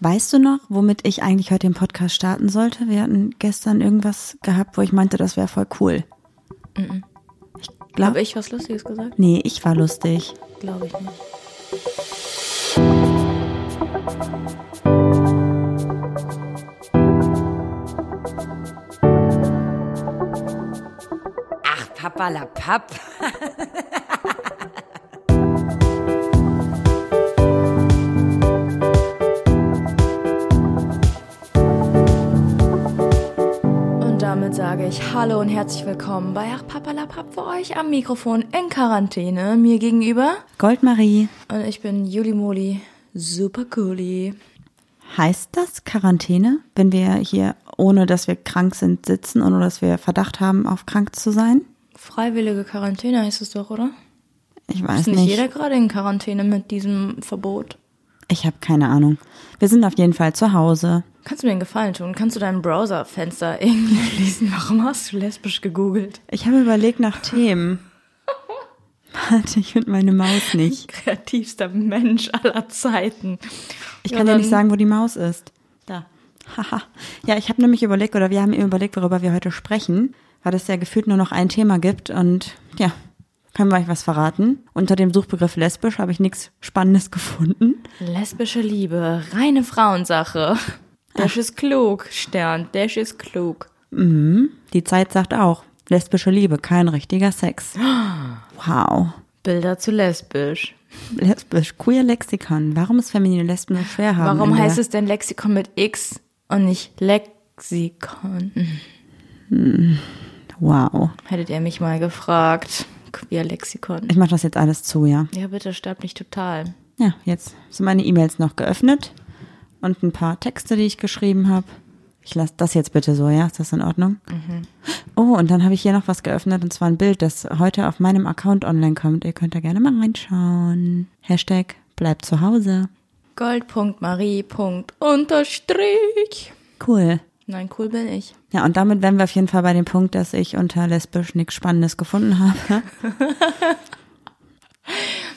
Weißt du noch, womit ich eigentlich heute den Podcast starten sollte? Wir hatten gestern irgendwas gehabt, wo ich meinte, das wäre voll cool. Ich glaube, Habe ich was Lustiges gesagt? nee, ich war lustig. Glaube ich nicht. Ach, Papa la Papp. damit sage ich Hallo und herzlich willkommen bei Ach Papalapap für euch am Mikrofon in Quarantäne. Mir gegenüber. Goldmarie, Und ich bin Juli Moli. Super cooli. heißt das Quarantäne, wenn wir hier, ohne dass wir krank sind, sitzen und ohne dass wir Verdacht haben, auf krank zu sein? Freiwillige Quarantäne heißt es doch, oder? Ich weiß Ist nicht nicht. jeder gerade in Quarantäne mit diesem Verbot? Ich habe keine Ahnung. Wir sind auf jeden Fall zu Hause. Kannst du mir einen Gefallen tun? Kannst du dein Browserfenster irgendwie schließen? Warum hast du lesbisch gegoogelt? Ich habe überlegt nach Themen. Warte, ich finde meine Maus nicht. Kreativster Mensch aller Zeiten. Ich Ja, kann dir dann- nicht sagen, wo die Maus ist. Da. Haha. ja, ich habe nämlich überlegt, oder wir haben eben überlegt, worüber wir heute sprechen, weil es ja gefühlt nur noch ein Thema gibt und ja, können wir euch was verraten. Unter dem Suchbegriff lesbisch habe ich nichts Spannendes gefunden. Lesbische Liebe, reine Frauensache. Dash ist klug, Stern, Dash ist klug. Die Zeit sagt auch, lesbische Liebe, kein richtiger Sex. Wow. Bilder zu lesbisch. Lesbisch, queer Lexikon. Warum ist feminine Lesben so schwer haben? Warum heißt es denn Lexikon mit X und nicht Lexikon? Wow. Hättet ihr mich mal gefragt. Queer Lexikon. Ich mache das jetzt alles zu, ja. Ja, bitte sterbt nicht total. Ja, jetzt sind meine E-Mails noch geöffnet und ein paar Texte, die ich geschrieben habe. Ich lasse das jetzt bitte so, ja? Ist das in Ordnung? Oh, und dann habe ich hier noch was geöffnet und zwar ein Bild, das heute auf meinem Account online kommt. Ihr könnt da gerne mal reinschauen. Hashtag bleibt zu Hause. Gold.marie.unterstrich. Cool. Nein, cool bin ich. Ja, und damit wären wir auf jeden Fall bei dem Punkt, dass ich unter lesbisch nichts Spannendes gefunden habe.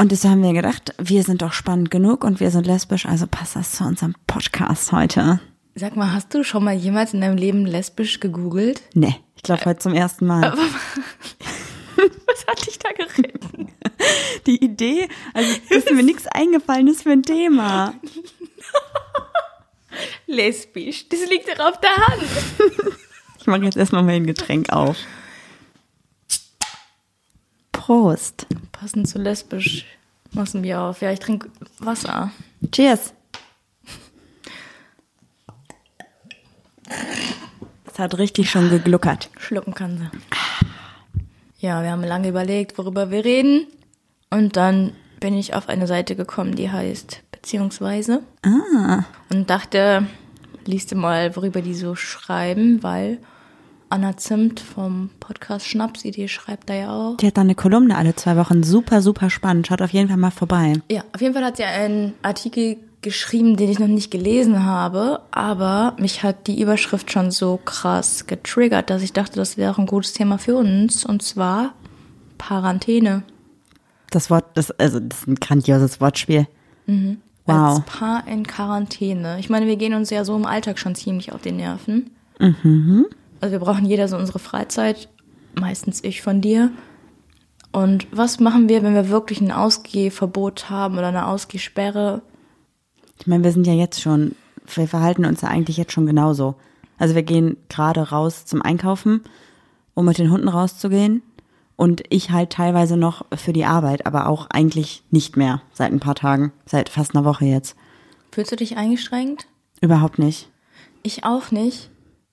Und das haben wir gedacht, wir sind doch spannend genug und wir sind lesbisch, also passt das zu unserem Podcast heute. Sag mal, hast du schon mal jemals in deinem Leben lesbisch gegoogelt? Nee, ich glaube heute zum ersten Mal. Was hat dich da geritten? Die Idee, also ist mir nichts eingefallen ist für ein Thema. Lesbisch, das liegt doch auf der Hand. Ich mache jetzt erstmal mein Getränk auf. Prost. Passend zu lesbisch machen wir auf. Ja, ich trinke Wasser. Cheers. Es hat richtig schon gegluckert. Schlucken kann sie. Ja, wir haben lange überlegt, worüber wir reden. Und dann bin ich auf eine Seite gekommen, die heißt Beziehungsweise. Ah, Und dachte, liest du mal, worüber die so schreiben, weil Anna Zimt vom Podcast Schnapsidee schreibt da ja auch. die hat da eine Kolumne alle zwei Wochen. Super, super spannend. Schaut auf jeden Fall mal vorbei. Ja, auf jeden Fall hat sie einen Artikel geschrieben, den ich noch nicht gelesen habe, aber mich hat die Überschrift schon so krass getriggert, dass ich dachte, das wäre ein gutes Thema für uns, und zwar Quarantäne. Das Wort, das, also, das ist ein grandioses Wortspiel. Als Wow. Paar in Quarantäne. Ich meine, wir gehen uns ja so im Alltag schon ziemlich auf die Nerven. Also wir brauchen jeder so unsere Freizeit, meistens ich von dir. Und was machen wir, wenn wir wirklich ein Ausgehverbot haben oder eine Ausgehsperre? Ich meine, wir sind ja jetzt schon, wir verhalten uns ja eigentlich jetzt schon genauso. Also wir gehen gerade raus zum Einkaufen, um mit den Hunden rauszugehen. Und ich halt teilweise noch für die Arbeit, aber auch eigentlich nicht mehr seit ein paar Tagen, seit fast einer Woche jetzt. Fühlst du dich eingeschränkt? Überhaupt nicht. Ich auch nicht.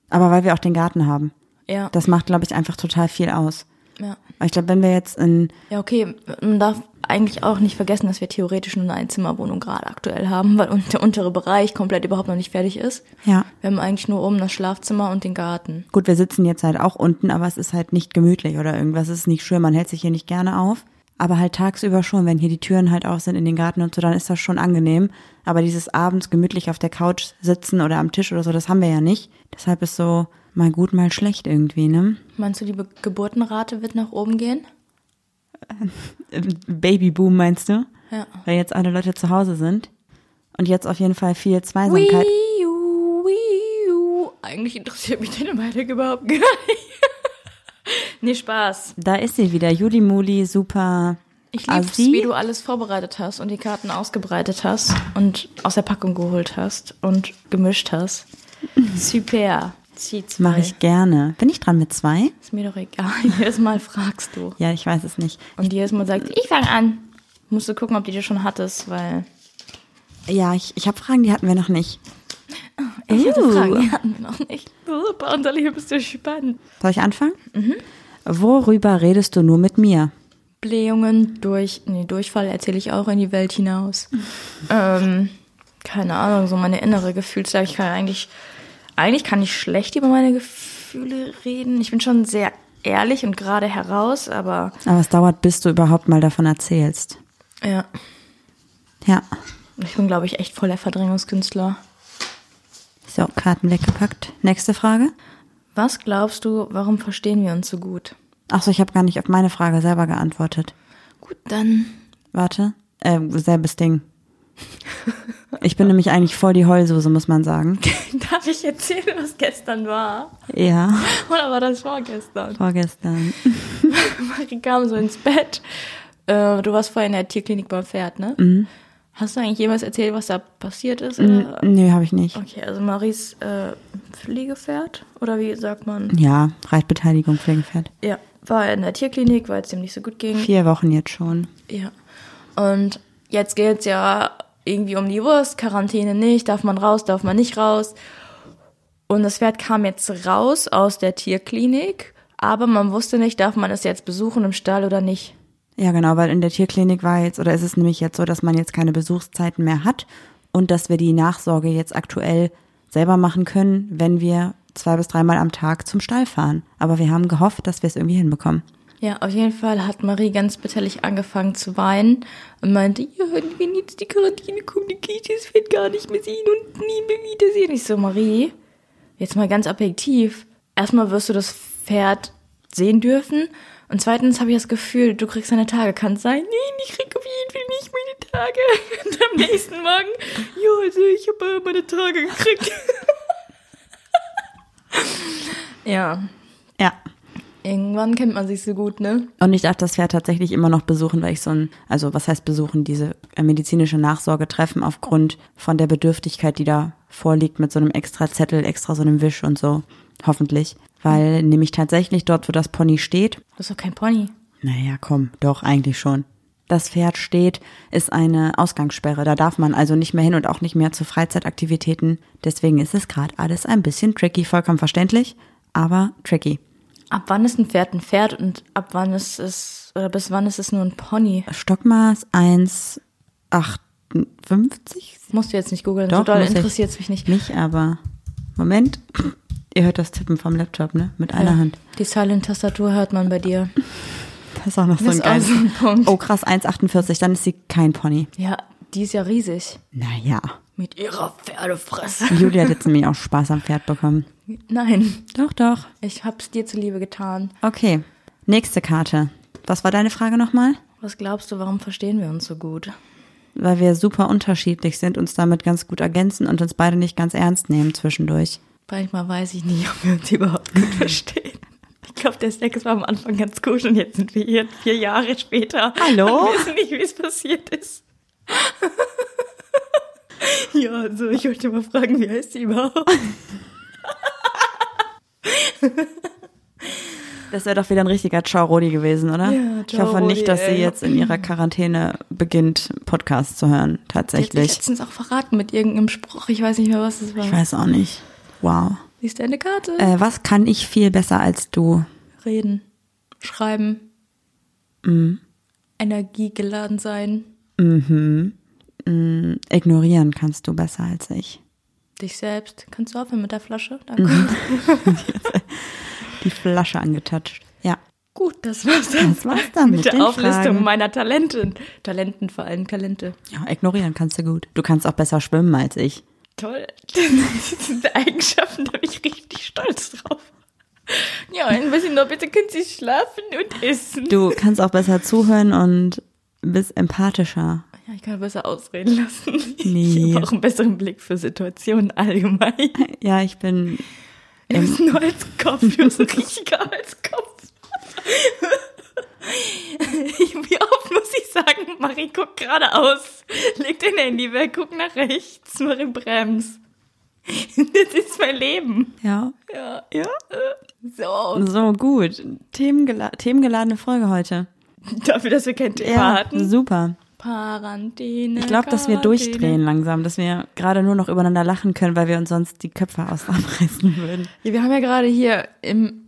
Aber weil wir auch den Garten haben. Ja. Das macht, glaube ich, einfach total viel aus. ja. Ich glaube, wenn wir jetzt in, Ja, okay. Man darf eigentlich auch nicht vergessen, dass wir theoretisch nur eine Einzimmerwohnung gerade aktuell haben, weil der untere Bereich komplett überhaupt noch nicht fertig ist. ja, Wir haben eigentlich nur oben das Schlafzimmer und den Garten. gut, wir sitzen jetzt halt auch unten, aber es ist halt nicht gemütlich oder irgendwas. Es ist nicht schön, man hält sich hier nicht gerne auf. Aber halt tagsüber schon, wenn hier die Türen halt auf sind in den Garten und so, dann ist das schon angenehm. Aber dieses abends gemütlich auf der Couch sitzen oder am Tisch oder so, das haben wir ja nicht. Deshalb ist so mal gut, mal schlecht irgendwie, ne? Meinst du, die Be Geburtenrate wird nach oben gehen? Babyboom meinst du? Ja. Weil jetzt alle Leute zu Hause sind. Und jetzt auf jeden Fall viel Zweisamkeit. Wii U, Wii U. Eigentlich interessiert mich deine Meinung überhaupt gar nicht. nee, Spaß. Da ist sie wieder. Juli Muli, super. Ich lieb's, Assi. wie du alles vorbereitet hast und die Karten ausgebreitet hast und aus der Packung geholt hast und gemischt hast. Super. Zieh zwei. Mache ich gerne. Bin ich dran mit zwei? Ist mir doch egal. Jedes Mal fragst du. Ja, ich weiß es nicht. Und jedes Mal sagt, ich fange an. Musst du gucken, ob die du schon hattest, weil Ja, ich, ich habe Fragen, die hatten wir noch nicht. Ich hatte Uh. Fragen, die hatten wir noch nicht. Super, und Leben bist du spannend. Soll ich anfangen? Worüber redest du nur mit mir? Blähungen durch, nee, Durchfall erzähle ich auch in die Welt hinaus. ähm, keine Ahnung, so meine innere Gefühlslage. Ich kann eigentlich, eigentlich kann ich schlecht über meine Gefühle reden. Ich bin schon sehr ehrlich und gerade heraus, aber Aber es dauert, bis du überhaupt mal davon erzählst. ja, Ja. ich bin, glaube ich, echt voll der Verdrängungskünstler. So, Karten weggepackt. Nächste Frage. Was glaubst du, warum verstehen wir uns so gut? Achso, ich habe gar nicht auf meine Frage selber geantwortet. Gut, dann Warte. Äh, selbes Ding. Ich bin nämlich eigentlich voll die Heulsuse, muss man sagen. darf ich erzählen, was gestern war. Ja, Oder war das vorgestern? vorgestern. Marie kam so ins Bett. Äh, du warst vorher in der Tierklinik beim Pferd, ne? Mhm. Hast du eigentlich jemals erzählt, was da passiert ist? Oder? Nö, habe ich nicht. Okay, also Maries äh, Pflegepferd? Oder wie sagt man? Ja, Reitbeteiligung, Pflegepferd. Ja, war in der Tierklinik, weil es dem nicht so gut ging. Vier Wochen jetzt schon. Ja. Und jetzt geht's ja irgendwie um die Wurst, Quarantäne nicht, darf man raus, darf man nicht raus. Und das Pferd kam jetzt raus aus der Tierklinik, aber man wusste nicht, darf man es jetzt besuchen im Stall oder nicht. Ja, genau, weil in der Tierklinik war jetzt, oder ist es nämlich jetzt so, dass man jetzt keine Besuchszeiten mehr hat und dass wir die Nachsorge jetzt aktuell selber machen können, wenn wir zwei bis dreimal am Tag zum Stall fahren. Aber wir haben gehofft, dass wir es irgendwie hinbekommen. Ja, auf jeden Fall hat Marie ganz bitterlich angefangen zu weinen und meinte, ja, wenn jetzt die Quarantäne kommt, kann ich das Pferd gar nicht mehr sehen und nie mehr wiedersehen. Ich so, Marie, jetzt mal ganz objektiv. Erstmal wirst du das Pferd sehen dürfen und zweitens habe ich das Gefühl, du kriegst deine Tage. Kann es sein? Nee, ich krieg auf jeden Fall nicht meine Tage. Und am nächsten Morgen, ja, also ich habe äh, meine Tage gekriegt. ja, Ja. irgendwann kennt man sich so gut, ne? Und ich darf das Pferd tatsächlich immer noch besuchen, weil ich so ein, also was heißt besuchen, diese äh, medizinische Nachsorge treffen aufgrund von der Bedürftigkeit, die da vorliegt mit so einem extra Zettel, extra so einem Wisch und so. Hoffentlich. Weil nämlich tatsächlich dort, wo das Pony steht, Das ist doch kein Pony. naja, komm, doch, eigentlich schon. Das Pferd steht, ist eine Ausgangssperre. Da darf man also nicht mehr hin und auch nicht mehr zu Freizeitaktivitäten. Deswegen ist es gerade alles ein bisschen tricky, vollkommen verständlich, aber tricky. Ab wann ist ein Pferd ein Pferd und ab wann ist es, oder bis wann ist es nur ein Pony? Stockmaß 1,58? Musst du jetzt nicht googeln, so doll interessiert es mich nicht. Mich aber. Moment. Ihr hört das Tippen vom Laptop, ne? Mit einer Ja, Hand. Die Silent-Tastatur hört man bei dir. Das ist auch noch so ein geiles. so ein Punkt. Oh, krass, 1,48. Dann ist sie kein Pony. Ja, die ist ja riesig. Naja. Mit ihrer Pferdefresse. Julia hat jetzt nämlich auch Spaß am Pferd bekommen. Nein, Doch, doch. ich hab's dir zuliebe getan. Okay. Nächste Karte. Was war deine Frage nochmal? Was glaubst du, warum verstehen wir uns so gut? Weil wir super unterschiedlich sind, uns damit ganz gut ergänzen und uns beide nicht ganz ernst nehmen zwischendurch. Manchmal weiß ich nicht, ob wir uns überhaupt gut verstehen. Ich glaube, der Sex war am Anfang ganz gut und jetzt sind wir hier vier Jahre später. Hallo? Und wissen nicht, wie es passiert ist. ja, also ich wollte mal fragen, wie heißt sie überhaupt? Das wäre doch wieder ein richtiger Ciao Rodi gewesen, oder? Ja, ich Ciao hoffe nicht, dass sie jetzt in ihrer Quarantäne beginnt, Podcast zu hören. Tatsächlich. letztens auch verraten mit irgendeinem Spruch. Ich weiß nicht mehr, was es war. Ich weiß auch nicht. Wow. Siehst du eine Karte? Äh, was kann ich viel besser als du? Reden. Schreiben. Energiegeladen sein. Ignorieren kannst du besser als ich. Dich selbst. Kannst du aufhören mit der Flasche? Danke. Die Flasche angetatscht. Ja. Gut, das war's dann. Das war's dann mit mit der den Auflistung Fragen. meiner Talente. Talenten vor allem Talente. Ja, ignorieren kannst du gut. Du kannst auch besser schwimmen als ich. Toll. Diese Eigenschaften, da bin ich richtig stolz drauf. Ja, ein bisschen noch, bitte können Sie schlafen und essen. Du kannst auch besser zuhören und bist empathischer. Ja, ich kann besser ausreden lassen. Nee. Ich habe auch einen besseren Blick für Situationen allgemein. Ja, ich bin. Du bist ein Holzkopf, du bist ein richtiger Holzkopf. Wie oft muss ich sagen, Marie, guck geradeaus. Leg dein Handy weg, guck nach rechts, Marie, brems. Das ist mein Leben. Ja. Ja, ja. So. So, gut. Themengela themengeladene Folge heute. Dafür, dass wir kein Thema hatten. super. Quarantäne. Ich glaube, dass wir durchdrehen langsam, dass wir gerade nur noch übereinander lachen können, weil wir uns sonst die Köpfe ausreißen würden. Ja, wir haben ja gerade hier im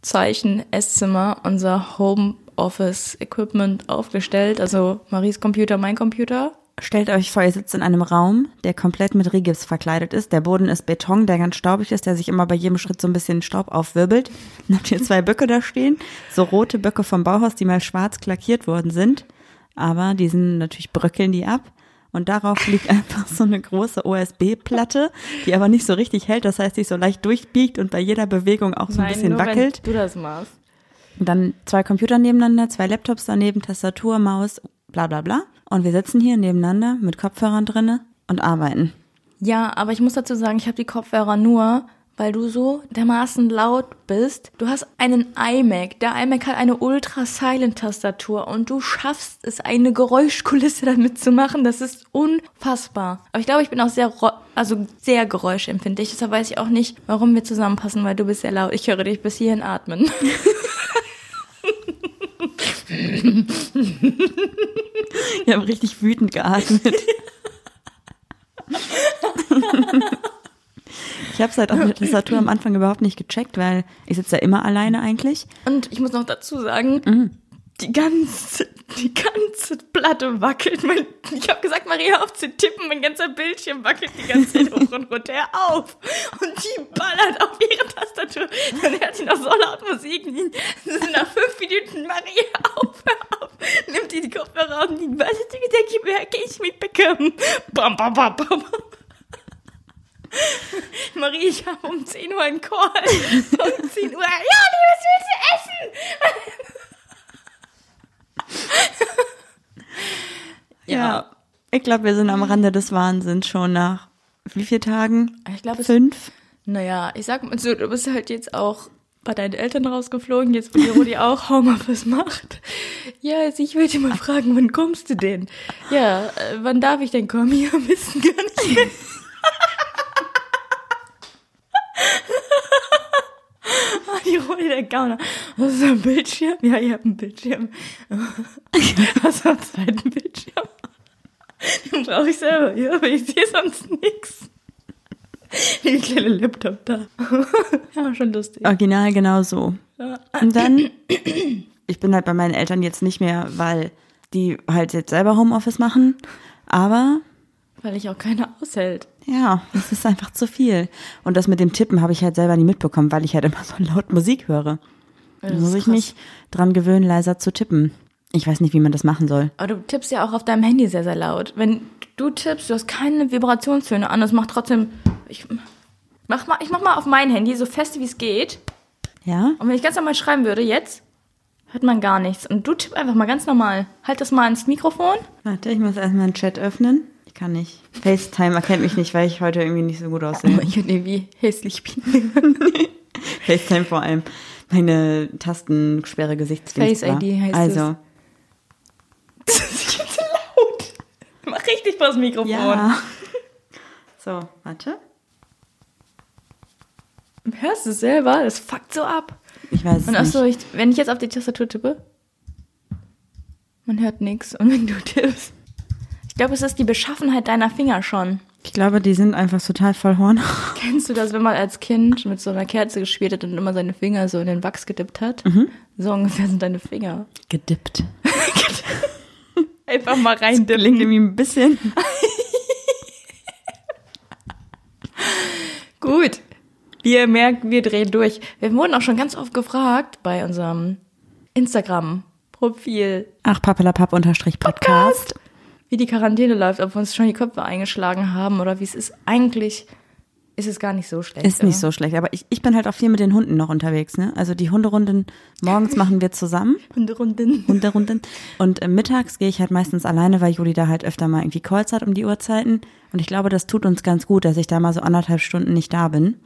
Anführungszeichen Esszimmer unser Homeoffice Equipment aufgestellt. Also Maries Computer, mein Computer. Stellt euch vor, ihr sitzt in einem Raum, der komplett mit Rigips verkleidet ist. Der Boden ist Beton, der ganz staubig ist, der sich immer bei jedem Schritt so ein bisschen Staub aufwirbelt. Dann habt ihr zwei Böcke da stehen, so rote Böcke vom Bauhaus, die mal schwarz lackiert worden sind. Aber die sind natürlich bröckeln die ab. Und darauf liegt einfach so eine große OSB-Platte, die aber nicht so richtig hält. Das heißt, die so leicht durchbiegt und bei jeder Bewegung auch so ein bisschen nur wackelt. wenn du das machst. Und dann zwei Computer nebeneinander, zwei Laptops daneben, Tastatur, Maus, bla bla bla. Und wir sitzen hier nebeneinander mit Kopfhörern drinne und arbeiten. Ja, aber ich muss dazu sagen, ich habe die Kopfhörer nur, weil du so dermaßen laut bist. Du hast einen iMac. Der iMac hat eine Ultra-Silent-Tastatur und du schaffst es, eine Geräuschkulisse damit zu machen. Das ist unfassbar. Aber ich glaube, ich bin auch sehr, also sehr geräuschempfindlich. Deshalb weiß ich auch nicht, warum wir zusammenpassen, weil du bist sehr laut. Ich höre dich bis hierhin atmen. Ich habe richtig wütend geatmet. Ich habe es halt auf der Tastatur am Anfang überhaupt nicht gecheckt, weil ich sitze ja immer alleine eigentlich. Und ich muss noch dazu sagen, die ganze, die ganze Platte wackelt. Mein, ich habe gesagt, Maria, auf zu tippen, mein ganzer Bildschirm wackelt die ganze Zeit hoch und runter. Auf! Und die ballert auf ihre Tastatur. Dann hört sie noch so laut Musik. Nach fünf Minuten, Maria, auf, hör auf! Nimmt die die Kopfhörer und die, was ist die Gedanke, merke ich mitbekommen. Bam, bam, bam, bam. Marie, ich habe um 10 Uhr einen Call. Um 10 Uhr. Ja, was willst du essen? Ja. Ich glaube, wir sind am Rande des Wahnsinns schon nach wie vielen Tagen? Ich glaube, es Fünf? Naja, ich sag mal so, du bist halt jetzt auch bei deinen Eltern rausgeflogen, jetzt wo die Rudi auch Homeoffice macht. Ja, also ich wollte mal fragen, wann kommst du denn? Ja, äh, wann darf ich denn kommen? Ja, wissen gar nicht mehr. Ah, Die Rudi, der Gauner. Hast du ein Bildschirm? Ja, ich habe einen Bildschirm. Hast du einen zweiten Bildschirm? Den brauche ich selber. Ja, aber ich sehe sonst nichts. Wie ein kleiner Laptop da. ja, schon lustig. Original genau so. Und dann, ich bin halt bei meinen Eltern jetzt nicht mehr, weil die halt jetzt selber Homeoffice machen. Aber Weil ich auch keiner aushält. Ja, es ist einfach zu viel. Und das mit dem Tippen habe ich halt selber nie mitbekommen, weil ich halt immer so laut Musik höre. Da das muss ich krass. mich dran gewöhnen, leiser zu tippen. Ich weiß nicht, wie man das machen soll. Aber du tippst ja auch auf deinem Handy sehr, sehr laut. Wenn du tippst, du hast keine Vibrationstöne an, das macht trotzdem. Ich mach mal, ich mach mal auf mein Handy so fest wie es geht. Ja? Und wenn ich ganz normal schreiben würde, jetzt, hört man gar nichts. Und du tipp einfach mal ganz normal. Halt das mal ins Mikrofon. Warte, ich muss erstmal einen Chat öffnen. Ich kann nicht. FaceTime erkennt mich nicht, weil ich heute irgendwie nicht so gut aussehe. ich finde, wie hässlich bin. FaceTime vor allem. Meine Tastensperre Gesichtsdings. Face ID heißt Also, Das ist viel zu laut. Mach richtig vor das Mikrofon. ja. So, warte. Hörst du es selber? Das fuckt so ab. Ich weiß es Und nicht. achso, ich, wenn ich jetzt auf die Tastatur tippe, man hört nichts. Und wenn du tippst, ich glaube, es ist die Beschaffenheit deiner Finger schon. Ich glaube, die sind einfach total voll Horn. Kennst du das, wenn man als Kind mit so einer Kerze gespielt hat und immer seine Finger so in den Wachs gedippt hat? So ungefähr sind deine Finger. Gedippt. Einfach mal rein Klingt irgendwie ein bisschen. Gut. Wir merken, wir drehen durch. Wir wurden auch schon ganz oft gefragt bei unserem Instagram-Profil, Ach, papelapap unterstrich Podcast. Wie die Quarantäne läuft, ob wir uns schon die Köpfe eingeschlagen haben oder wie es ist. Eigentlich ist es gar nicht so schlecht. Ist nicht so schlecht, aber ich, ich bin halt auch viel mit den Hunden noch unterwegs, ne? Also die Hunderunden morgens machen wir zusammen. Hunderunden. Hunderunden. Und äh, mittags gehe ich halt meistens alleine, weil Juli da halt öfter mal irgendwie Calls hat um die Uhrzeiten. Und ich glaube, das tut uns ganz gut, dass ich da mal so anderthalb Stunden nicht da bin.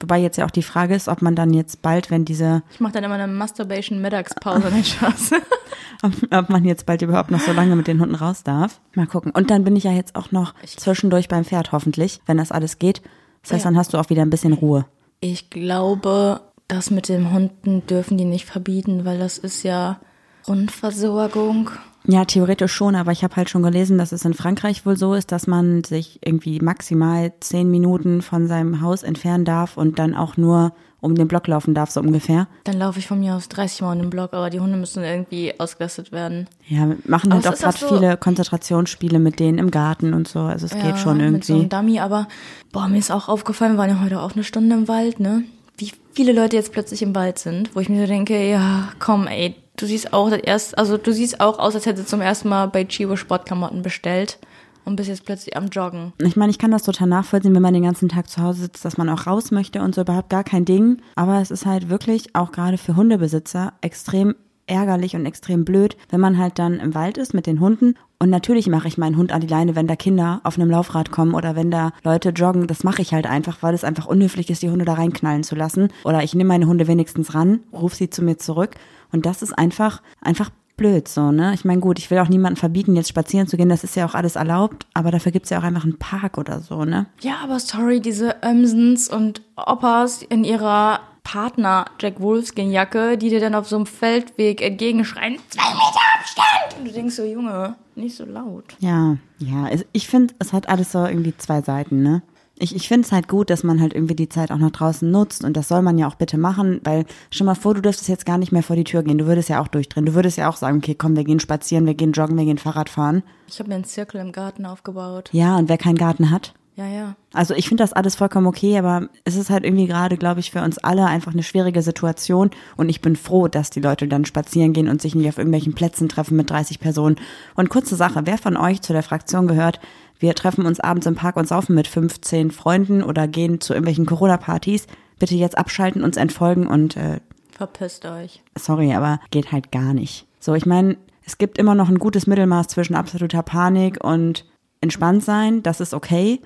Wobei jetzt ja auch die Frage ist, ob man dann jetzt bald, wenn diese, Ich mache dann immer eine Masturbation-Mittagspause, nicht Spaß. ob, ob man jetzt bald überhaupt noch so lange mit den Hunden raus darf. Mal gucken. Und dann bin ich ja jetzt auch noch zwischendurch beim Pferd, hoffentlich, wenn das alles geht. Das heißt, Ja. dann hast du auch wieder ein bisschen Ruhe. Ich glaube, das mit den Hunden dürfen die nicht verbieten, weil das ist ja Grundversorgung. Ja, theoretisch schon, aber ich habe halt schon gelesen, dass es in Frankreich wohl so ist, dass man sich irgendwie maximal zehn Minuten von seinem Haus entfernen darf und dann auch nur um den Block laufen darf, so ungefähr. Dann laufe ich von mir aus 30 Mal in den Block, aber die Hunde müssen irgendwie ausgelastet werden. Ja, wir machen Aber halt auch auch gerade so- viele Konzentrationsspiele mit denen im Garten und so. Also es geht schon Mit so einem irgendwie. Dummy, aber boah, mir ist auch aufgefallen, wir waren ja heute auch eine Stunde im Wald, ne? Wie viele Leute jetzt plötzlich im Wald sind, wo ich mir so denke, ja, komm, ey, du siehst auch das erst, also du siehst auch aus, als hättest du zum ersten Mal bei Chibo Sportklamotten bestellt und bist jetzt plötzlich am Joggen. Ich meine, ich kann das total nachvollziehen, wenn man den ganzen Tag zu Hause sitzt, dass man auch raus möchte und so überhaupt gar kein Ding. Aber es ist halt wirklich auch gerade für Hundebesitzer extrem ärgerlich und extrem blöd, wenn man halt dann im Wald ist mit den Hunden. Und natürlich mache ich meinen Hund an die Leine, wenn da Kinder auf einem Laufrad kommen oder wenn da Leute joggen. Das mache ich halt einfach, weil es einfach unhöflich ist, die Hunde da reinknallen zu lassen. Oder ich nehme meine Hunde wenigstens ran, rufe sie zu mir zurück. Und das ist einfach, einfach blöd so, ne? Ich meine, gut, ich will auch niemandem verbieten, jetzt spazieren zu gehen, das ist ja auch alles erlaubt, aber dafür gibt's ja auch einfach einen Park oder so, ne? Ja, aber sorry, diese Ömsens und Oppas in ihrer Partner Jack Wolfskin Jacke, die dir dann auf so einem Feldweg entgegenschreien, zwei Meter Abstand! Und du denkst so, Junge, nicht so laut. Ja, ja, es- ich finde, es hat alles so irgendwie zwei Seiten, ne? Ich, ich finde es halt gut, dass man halt irgendwie die Zeit auch noch draußen nutzt und das soll man ja auch bitte machen, weil stell mal vor, du dürftest jetzt gar nicht mehr vor die Tür gehen. Du würdest ja auch durchdrehen. Du würdest ja auch sagen, okay, komm, wir gehen spazieren, wir gehen joggen, wir gehen Fahrrad fahren. Ich habe mir einen Zirkel im Garten aufgebaut. Ja, und wer keinen Garten hat, Ja, ja. Also ich finde das alles vollkommen okay, aber es ist halt irgendwie gerade, glaube ich, für uns alle einfach eine schwierige Situation und ich bin froh, dass die Leute dann spazieren gehen und sich nicht auf irgendwelchen Plätzen treffen mit 30 Personen. Und kurze Sache, wer von euch zu der Fraktion gehört, wir treffen uns abends im Park und saufen mit 15 Freunden oder gehen zu irgendwelchen Corona-Partys, bitte jetzt abschalten, uns entfolgen und äh, Verpisst euch. sorry, aber geht halt gar nicht. So, ich meine, es gibt immer noch ein gutes Mittelmaß zwischen absoluter Panik und entspannt sein, das ist okay.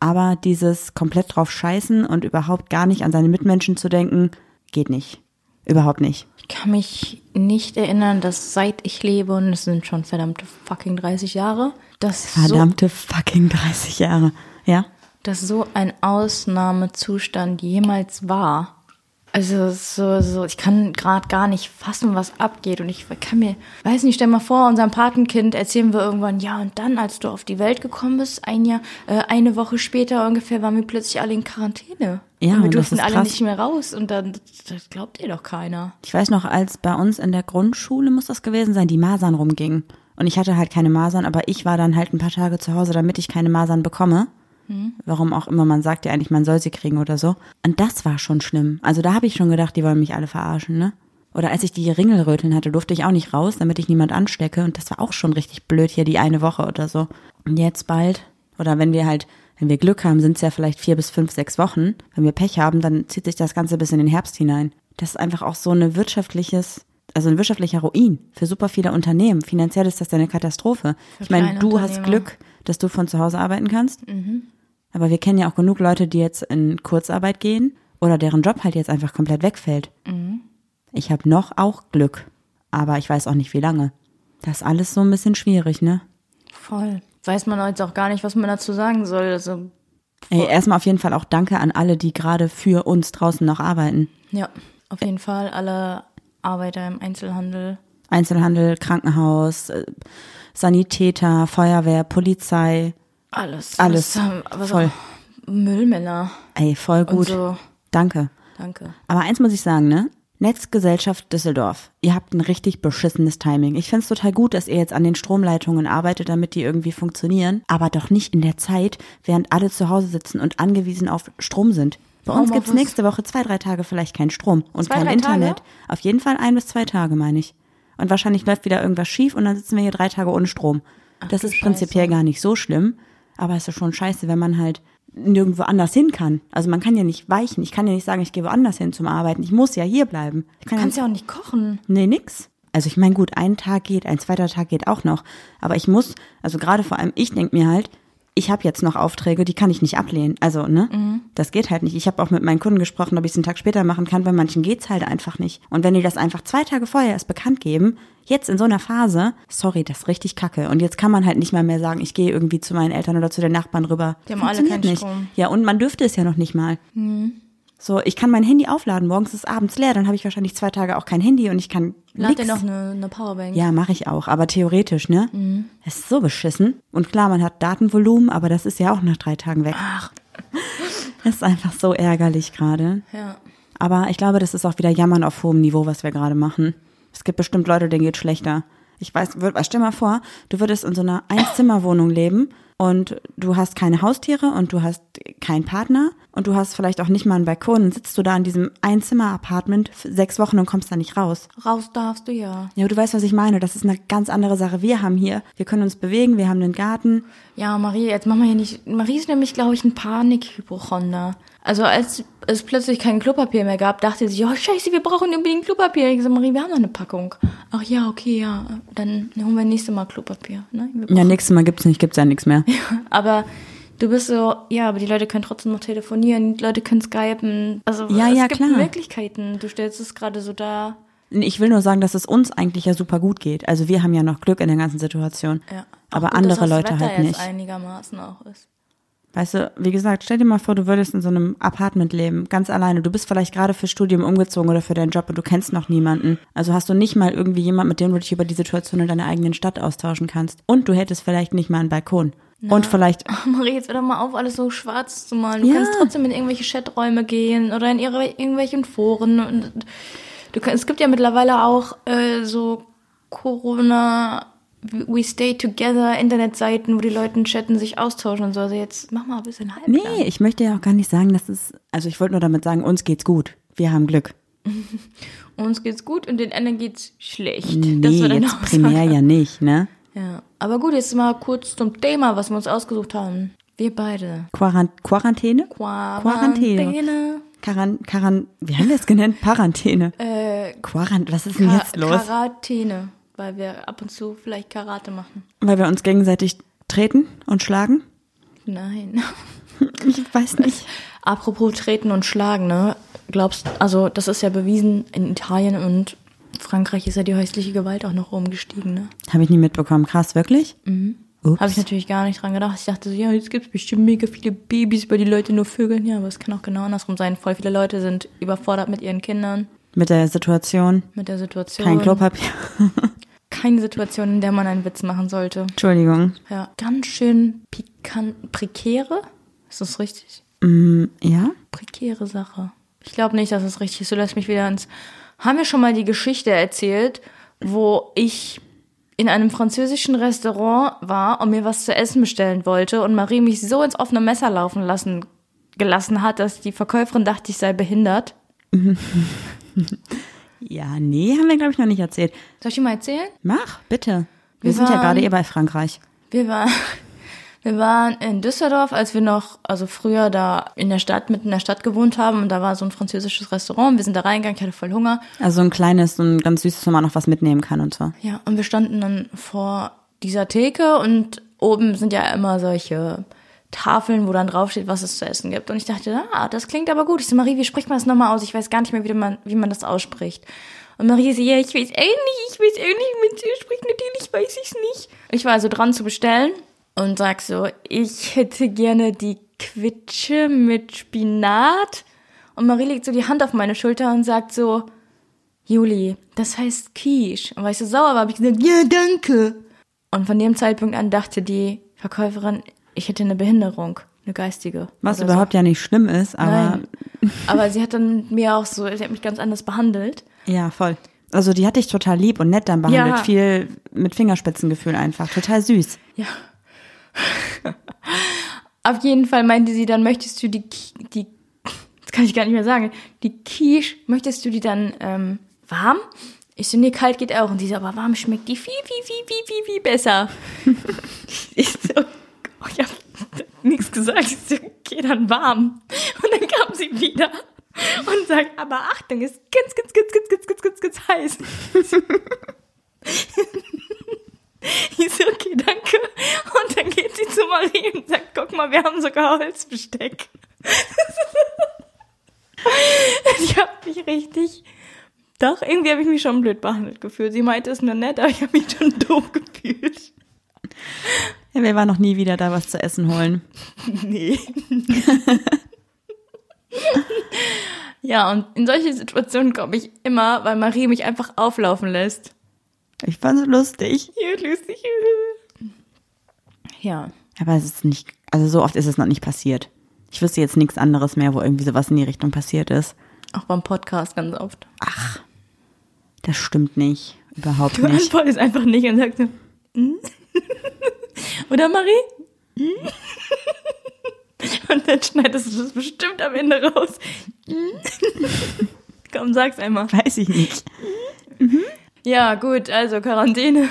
Aber dieses komplett drauf scheißen und überhaupt gar nicht an seine Mitmenschen zu denken, geht nicht. Überhaupt nicht. Ich kann mich nicht erinnern, dass seit ich lebe, und es sind schon verdammte fucking 30 Jahre, dass so, Verdammte fucking 30 Jahre. Ja? dass so ein Ausnahmezustand jemals war. Also so, so, ich kann gerade gar nicht fassen, was abgeht. Und ich kann mir, weiß nicht, stell mal vor, unserem Patenkind erzählen wir irgendwann, ja, und dann, als du auf die Welt gekommen bist, ein Jahr, äh, eine Woche später ungefähr, waren wir plötzlich alle in Quarantäne. Ja, und wir und das durften alle krass. nicht mehr raus. Und dann, das glaubt ihr doch keiner. Ich weiß noch, als bei uns in der Grundschule muss das gewesen sein, die Masern rumgingen. Und ich hatte halt keine Masern, aber ich war dann halt ein paar Tage zu Hause, damit ich keine Masern bekomme. Warum auch immer, man sagt ja eigentlich, man soll sie kriegen oder so. Und das war schon schlimm. Also da habe ich schon gedacht, die wollen mich alle verarschen, ne? Oder als ich die Ringelröteln hatte, durfte ich auch nicht raus, damit ich niemand anstecke. Und das war auch schon richtig blöd hier, die eine Woche oder so. Und jetzt bald, oder wenn wir halt, wenn wir Glück haben, sind es ja vielleicht vier bis fünf, sechs Wochen. Wenn wir Pech haben, dann zieht sich das Ganze bis in den Herbst hinein. Das ist einfach auch so eine wirtschaftliches, also ein wirtschaftlicher Ruin für super viele Unternehmen. Finanziell ist das eine Katastrophe. Für ich meine, du hast. Glück, dass du von zu Hause arbeiten kannst. Aber wir kennen ja auch genug Leute, die jetzt in Kurzarbeit gehen oder deren Job halt jetzt einfach komplett wegfällt. Ich habe noch auch Glück, aber ich weiß auch nicht, wie lange. Das ist alles so ein bisschen schwierig, ne? Voll. Weiß man jetzt auch gar nicht, was man dazu sagen soll. Also, Ey, erstmal auf jeden Fall auch Danke an alle, die gerade für uns draußen noch arbeiten. ja, auf jeden Fall alle Arbeiter im Einzelhandel. Einzelhandel, Krankenhaus, äh, Sanitäter, Feuerwehr, Polizei. Alles. Alles. Was, was Voll. Müllmänner. Ey, voll gut. so. Danke. Danke. Aber eins muss ich sagen, ne? Netzgesellschaft Düsseldorf. Ihr habt ein richtig beschissenes Timing. Ich find's total gut, dass ihr jetzt an den Stromleitungen arbeitet, damit die irgendwie funktionieren. Aber doch nicht in der Zeit, während alle zu Hause sitzen und angewiesen auf Strom sind. Bei uns gibt's Homeoffice. nächste Woche zwei, drei Tage vielleicht keinen Strom und Zwei, kein Internet. Tage? Auf jeden Fall ein bis zwei Tage, meine ich. Und wahrscheinlich läuft wieder irgendwas schief und dann sitzen wir hier drei Tage ohne Strom. das du ist prinzipiell Scheiße. gar nicht so schlimm, aber es ist schon scheiße, wenn man halt nirgendwo anders hin kann. Also man kann ja nicht weichen. Ich kann ja nicht sagen, ich gehe woanders hin zum Arbeiten. Ich muss ja hier bleiben. Ich kann Du kannst ja auch nicht kochen. Nee, nix. Also ich meine, gut, ein Tag geht, ein zweiter Tag geht auch noch. Aber ich muss, also gerade vor allem, ich denk mir halt, ich habe jetzt noch Aufträge, die kann ich nicht ablehnen. Also, ne? Das geht halt nicht. Ich habe auch mit meinen Kunden gesprochen, ob ich es einen Tag später machen kann. Bei manchen geht's halt einfach nicht. Und wenn die das einfach zwei Tage vorher erst bekannt geben, jetzt in so einer Phase, sorry, das ist richtig kacke. Und jetzt kann man halt nicht mal mehr sagen, ich gehe irgendwie zu meinen Eltern oder zu den Nachbarn rüber. Die haben alle keinen nicht. Strom. Ja, und man dürfte es ja noch nicht mal. So, ich kann mein Handy aufladen, morgens ist abends leer, dann habe ich wahrscheinlich zwei Tage auch kein Handy und ich kann Lad dir nix. noch eine, eine Powerbank. Ja, mache ich auch, aber theoretisch, ne? Das ist so beschissen. Und klar, man hat Datenvolumen, aber das ist ja auch nach drei Tagen weg. Ach, Das ist einfach so ärgerlich gerade. ja. Aber ich glaube, das ist auch wieder Jammern auf hohem Niveau, was wir gerade machen. Es gibt bestimmt Leute, denen geht schlechter. Ich weiß, stell mal vor, du würdest in so einer Einzimmerwohnung leben und du hast keine Haustiere und du hast keinen Partner und du hast vielleicht auch nicht mal einen Balkon und sitzt du da in diesem Einzimmer-Apartment sechs Wochen und kommst da nicht raus. Raus darfst du ja. Ja, du weißt, was ich meine. Das ist eine ganz andere Sache. Wir haben hier, wir können uns bewegen, wir haben einen Garten. Ja, Marie, jetzt machen wir hier nicht. Marie ist nämlich, glaube ich, ein Panikhypochonder. Also als es plötzlich kein Klopapier mehr gab, dachte sie, oh scheiße, wir brauchen unbedingt Klopapier. Ich gesagt, Marie, wir haben noch eine Packung. Ach ja, okay, ja. Dann holen wir nächstes Mal Klopapier. Ne? Ja, nächstes Mal gibt's nicht, gibt's ja nichts mehr. Aber du bist so, ja, aber die Leute können trotzdem noch telefonieren, die Leute können skypen. Also Ja, es ja, gibt klar. Möglichkeiten. Du stellst es gerade so dar. Ich will nur sagen, dass es uns eigentlich ja super gut geht. Also wir haben ja noch Glück in der ganzen Situation. Ja. Aber gut, andere Leute Wetter halt nicht. einigermaßen auch ist. Weißt du, wie gesagt, stell dir mal vor, du würdest in so einem Apartment leben, ganz alleine. Du bist vielleicht gerade fürs Studium umgezogen oder für deinen Job und du kennst noch niemanden. Also hast du nicht mal irgendwie jemand, mit dem du dich über die Situation in deiner eigenen Stadt austauschen kannst. Und du hättest vielleicht nicht mal einen Balkon. Und vielleicht, Marie, jetzt hör mal auf, alles so schwarz zu malen. Du Ja. kannst trotzdem in irgendwelche Chaträume gehen oder in ihre, irgendwelchen Foren. Und du kannst, es gibt ja mittlerweile auch äh, so Corona We Stay Together Internetseiten, wo die Leute chatten, sich austauschen und so. Also jetzt mach mal ein bisschen halb. nee, ich möchte ja auch gar nicht sagen, dass es, also ich wollte nur damit sagen, uns geht's gut. Wir haben Glück. Uns geht's gut und den anderen geht's schlecht. Nee, wir dann jetzt primär ja nicht, ne? Ja. Aber gut, jetzt mal kurz zum Thema, was wir uns ausgesucht haben. Wir beide. Quarant Quarantäne? Quarantäne. Karan, Karan, wie haben wir es genannt? Quarantäne. Äh, Quarant, was ist denn Ka jetzt los? Karatäne, weil wir ab und zu vielleicht Karate machen. Weil wir uns gegenseitig treten und schlagen? Nein. Ich weiß nicht. Apropos treten und schlagen, ne? Glaubst, also das ist ja bewiesen in Italien und Frankreich ist ja die häusliche Gewalt auch noch umgestiegen, ne? Habe ich nie mitbekommen. Krass, wirklich? Mhm. Habe ich natürlich gar nicht dran gedacht. Ich dachte so, ja, jetzt gibt es bestimmt mega viele Babys, weil die Leute nur vögeln. Ja, aber es kann auch genau andersrum sein. Voll viele Leute sind überfordert mit ihren Kindern, Mit der Situation. mit der Situation. Kein Klopapier. Keine Situation, in der man einen Witz machen sollte. Entschuldigung. Ja, ganz schön pikant, prekäre? Ist das richtig? Mm, ja? Prekäre Sache. Ich glaube nicht, dass es richtig ist. Du lässt mich wieder ins. Haben wir schon mal die Geschichte erzählt, wo ich in einem französischen Restaurant war und mir was zu essen bestellen wollte und Marie mich so ins offene Messer laufen lassen gelassen hat, dass die Verkäuferin dachte, ich sei behindert. Ja, nee, haben wir, glaube ich, noch nicht erzählt. Soll ich dir mal erzählen? Mach, bitte. Wir, Wir sind ja waren- gerade eh bei Frankreich. Wir waren, wir waren in Düsseldorf, als wir noch, also früher da in der Stadt, mitten in der Stadt gewohnt haben und da war so ein französisches Restaurant. Wir sind da reingegangen, ich hatte voll Hunger. Also ein kleines, so ein ganz süßes, wo man noch was mitnehmen kann und so. Ja, und wir standen dann vor dieser Theke und oben sind ja immer solche Tafeln, wo dann draufsteht, was es zu essen gibt. Und ich dachte, ah, das klingt aber gut. Ich so, Marie, wie spricht man das nochmal aus? Ich weiß gar nicht mehr, wie man, wie man das ausspricht. Und Marie so, ja, ich weiß auch nicht, ich weiß auch nicht, man es spricht. Natürlich weiß ich es nicht. Ich war also dran zu bestellen und sag so, ich hätte gerne die Quitsche mit Spinat. Und Marie legt so die Hand auf meine Schulter und sagt so, Juli, das heißt Quiche. Und weil ich so sauer war, habe ich gesagt, ja, danke. Und von dem Zeitpunkt an dachte die Verkäuferin, ich hätte eine Behinderung, eine geistige. Was überhaupt ja nicht schlimm ist, so. aber Nein. Aber sie hat dann mir auch so, sie hat mich ganz anders behandelt. ja, voll. Also die hat dich total lieb und nett dann behandelt. Ja. Viel mit Fingerspitzengefühl einfach. Total süß. Ja. Auf jeden Fall meinte sie, dann möchtest du die, die, das kann ich gar nicht mehr sagen, die Quiche, möchtest du die dann ähm, warm? Ich so, nee, kalt geht auch. Und sie so, aber warm schmeckt die viel, viel, viel, viel, viel, viel besser. ich so, ich hab nichts gesagt, ich so, okay, dann warm. Und dann kam sie wieder und sagt, aber Achtung, ist ganz, ganz, ganz, ganz, ganz, ganz, ganz, ganz heiß. Ich so, okay, danke. Und dann geht sie zu Marie und sagt, guck mal, wir haben sogar Holzbesteck. Ich habe mich richtig, doch, irgendwie habe ich mich schon blöd behandelt gefühlt. Sie meinte es nur nett, aber ich habe mich schon doof gefühlt. Ja, wir waren noch nie wieder da was zu essen holen. Nee. ja, und in solche Situationen komme ich immer, weil Marie mich einfach auflaufen lässt. Ich fand's lustig. Ja, lustig. Ja. Aber es ist nicht, also so oft ist es noch nicht passiert. Ich wüsste jetzt nichts anderes mehr, wo irgendwie sowas in die Richtung passiert ist. Auch beim Podcast ganz oft. Ach, das stimmt nicht. Überhaupt Du nicht. antwortest einfach nicht und sagst so, "Hm?" Oder Marie? Hm? Und dann schneidest du das bestimmt am Ende raus. Hm? Komm, sag's einmal. Weiß ich nicht. Ja, gut, also Quarantäne.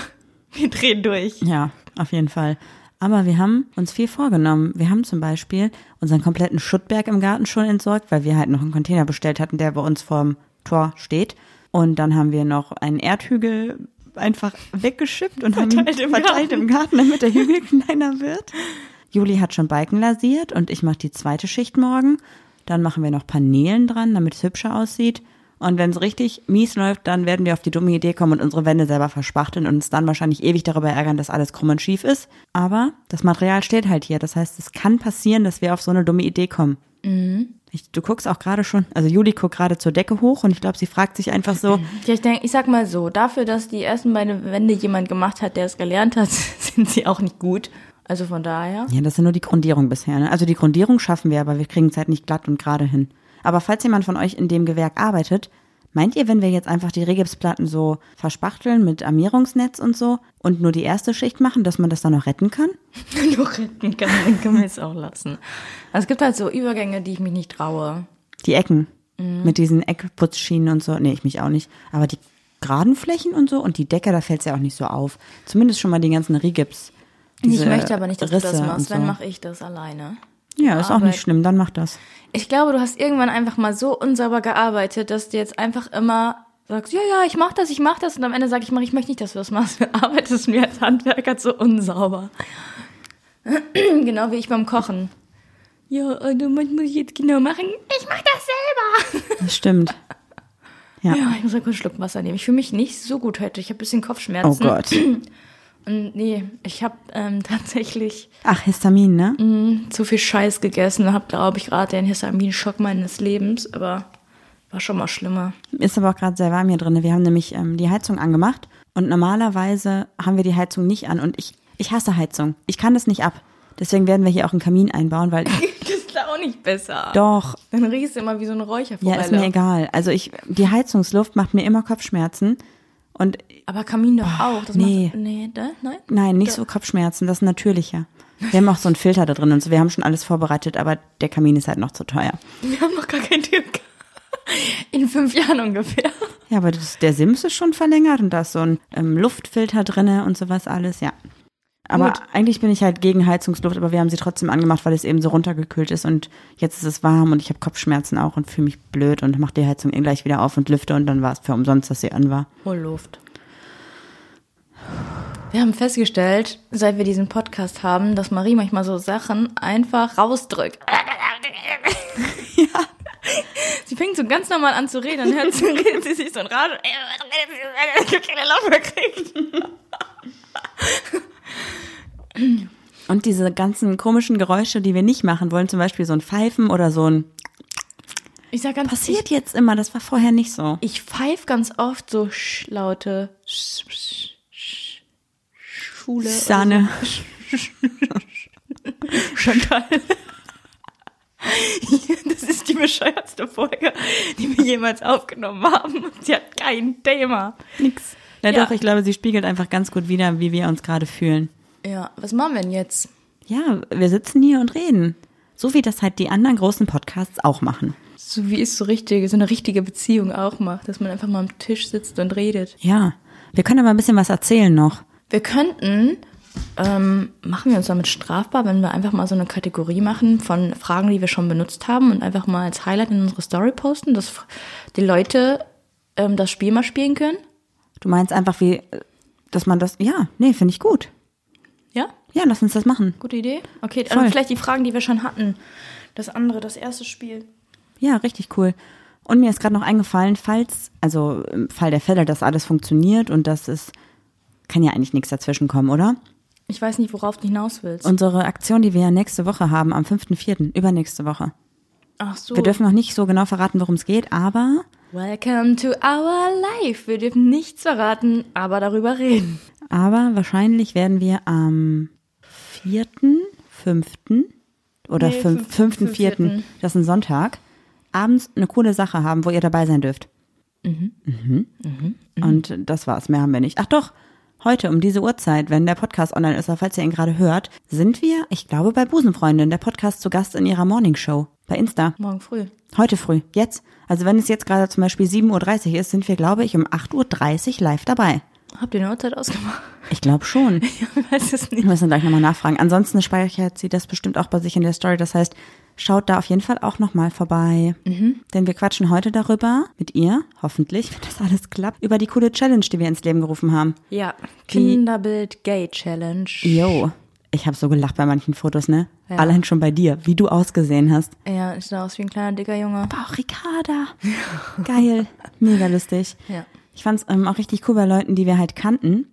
Wir drehen durch. Ja, auf jeden Fall. Aber wir haben uns viel vorgenommen. Wir haben zum Beispiel unseren kompletten Schuttberg im Garten schon entsorgt, weil wir halt noch einen Container bestellt hatten, der bei uns vorm Tor steht. Und dann haben wir noch einen Erdhügel einfach weggeschippt und haben ihn Verteilt im verteilt im Garten, damit der Hügel kleiner wird. Juli hat schon Balken lasiert und ich mache die zweite Schicht morgen. Dann machen wir noch Paneelen dran, damit es hübscher aussieht. Und wenn es richtig mies läuft, dann werden wir auf die dumme Idee kommen und unsere Wände selber verspachteln und uns dann wahrscheinlich ewig darüber ärgern, dass alles krumm und schief ist. Aber das Material steht halt hier. Das heißt, es kann passieren, dass wir auf so eine dumme Idee kommen. Ich, du guckst auch gerade schon, also Juli guckt gerade zur Decke hoch und ich glaube, sie fragt sich einfach so, Ja, ich denke, ich sag mal so, dafür, dass die ersten beiden Wände jemand gemacht hat, der es gelernt hat, sind sie auch nicht gut. Also von daher. Ja, das ja nur die Grundierung bisher. Ne? Also die Grundierung schaffen wir, aber wir kriegen es halt nicht glatt und gerade hin. Aber falls jemand von euch in dem Gewerk arbeitet, meint ihr, wenn wir jetzt einfach die Regipsplatten so verspachteln mit Armierungsnetz und so und nur die erste Schicht machen, dass man das dann noch retten kann? noch retten kann, dann können wir es auch lassen. Also es gibt halt so Übergänge, die ich mich nicht traue. Die Ecken mit diesen Eckputzschienen und so. Nee, ich mich auch nicht. Aber die geraden Flächen und so und die Decke, da fällt es ja auch nicht so auf. Zumindest schon mal die ganzen Rigips. Ich möchte aber nicht, dass du das Risse machst. so. mache ich das alleine. Ja, ist auch Arbeit. nicht schlimm, dann mach das. Ich glaube, du hast irgendwann einfach mal so unsauber gearbeitet, dass du jetzt einfach immer sagst, ja, ja, ich mach das, ich mach das und am Ende sag ich mal, ich möchte nicht, dass du das machst. Du arbeitest mir als Handwerker so unsauber. genau wie ich beim Kochen. Ja, also was muss ich jetzt genau machen? Ich mach das selber. Das stimmt. Ja. Ja, ich muss kurz einen Schluck Wasser nehmen. Ich fühle mich nicht so gut heute. Ich habe ein bisschen Oh Kopfschmerzen. Gott. Nee, ich habe ähm, tatsächlich Ach, Histamin, ne? mh, zu viel Scheiß gegessen. Habe, glaube ich, gerade den Histaminschock meines Lebens. Aber war schon mal schlimmer. Ist aber auch gerade sehr warm hier drin. Wir haben nämlich ähm, die Heizung angemacht und normalerweise haben wir die Heizung nicht an und ich, ich hasse Heizung. Ich kann das nicht ab. Deswegen werden wir hier auch einen Kamin einbauen, weil Das ist auch nicht besser. doch, Dann riechst du immer wie so eine ja, Räucherforelle. ist mir egal. Also ich, die Heizungsluft macht mir immer Kopfschmerzen und Aber Kamin doch auch. Das nee. Macht, nee, da, nein? nein, nicht so Kopfschmerzen, das ist natürlicher. Wir haben auch so einen Filter da drin und so. Wir haben schon alles vorbereitet, aber der Kamin ist halt noch zu teuer. Wir haben noch gar keinen Türk. In fünf Jahren ungefähr. Ja, aber das, der Sims ist schon verlängert und da ist so ein ähm, Luftfilter drinne und sowas alles, ja. Aber Gut. eigentlich bin ich halt gegen Heizungsluft, aber wir haben sie trotzdem angemacht, weil es eben so runtergekühlt ist und jetzt ist es warm und ich habe Kopfschmerzen auch und fühle mich blöd und mach die Heizung eh gleich wieder auf und lüfte und dann war es für umsonst, dass sie an war. Hol Luft. Wir haben festgestellt, seit wir diesen Podcast haben, dass Marie manchmal so Sachen einfach rausdrückt. Ja. Sie fängt so ganz normal an zu reden, dann hört sie, redet sie sich so in Rage. keine Lauf mehr. Und diese ganzen komischen Geräusche, die wir nicht machen wollen, zum Beispiel so ein Pfeifen oder so ein Ich sag ganz passiert jetzt immer, das war vorher nicht so. Ich pfeife ganz oft so sch laute sch, sch, Schule. Sahne. Chantal. Das ist die bescheuertste Folge, die wir jemals aufgenommen haben. Sie hat kein Thema. Nix. Ja, Ja. doch, ich glaube, sie spiegelt einfach ganz gut wider, wie wir uns gerade fühlen. Ja, was machen wir denn jetzt? Ja, wir sitzen hier und reden. So wie das halt die anderen großen Podcasts auch machen. So wie es so richtig, so eine richtige Beziehung auch macht, dass man einfach mal am Tisch sitzt und redet. Ja. Wir können aber ein bisschen was erzählen noch. Wir könnten ähm, machen wir uns damit strafbar, wenn wir einfach mal so eine Kategorie machen von Fragen, die wir schon benutzt haben und einfach mal als Highlight in unsere Story posten, dass die Leute ähm, das Spiel mal spielen können? Du meinst einfach wie, dass man das, ja, nee, finde ich gut. Ja? Ja, lass uns das machen. Gute Idee? Okay, Voll. dann vielleicht die Fragen, die wir schon hatten. Das andere, das erste Spiel. Ja, richtig cool. Und mir ist gerade noch eingefallen, falls, also im Fall der Fälle, dass alles funktioniert und das ist, kann ja eigentlich nichts dazwischen kommen, oder? Ich weiß nicht, worauf du hinaus willst. Unsere Aktion, die wir ja nächste Woche haben, am 5.4., übernächste Woche. Ach so. Wir dürfen noch nicht so genau verraten, worum es geht, aber Welcome to our life. Wir dürfen nichts verraten, aber darüber reden. Aber wahrscheinlich werden wir am 4., 5. oder Nee, 5., fünf- 5., 4., vierten. das ist ein Sonntag, abends eine coole Sache haben, wo ihr dabei sein dürft. Mhm. Und das war's, mehr haben wir nicht. Ach doch, heute um diese Uhrzeit, wenn der Podcast online ist, oder falls ihr ihn gerade hört, sind wir, ich glaube, bei Busenfreundin, der Podcast zu Gast in ihrer Morningshow bei Insta. Morgen früh. Heute früh, jetzt. Also wenn es jetzt gerade zum Beispiel 7.30 Uhr ist, sind wir, glaube ich, um 8.30 Uhr live dabei. Habt ihr eine Uhrzeit ausgemacht? Ich glaube schon. Ich weiß es nicht. Wir müssen gleich nochmal nachfragen. Ansonsten speichert sie das bestimmt auch bei sich in der Story. Das heißt, schaut da auf jeden Fall auch nochmal vorbei. Denn wir quatschen heute darüber, mit ihr, hoffentlich, wenn das alles klappt, über die coole Challenge, die wir ins Leben gerufen haben. Ja. Kinderbild Gay Challenge. Yo. Ich habe so gelacht bei manchen Fotos, ne? Ja. Allein schon bei dir, wie du ausgesehen hast. Ja, ich sah aus wie ein kleiner dicker Junge. Aber auch Ricarda. Geil. Mega lustig. Ja. Ich fand's ähm, auch richtig cool bei Leuten, die wir halt kannten.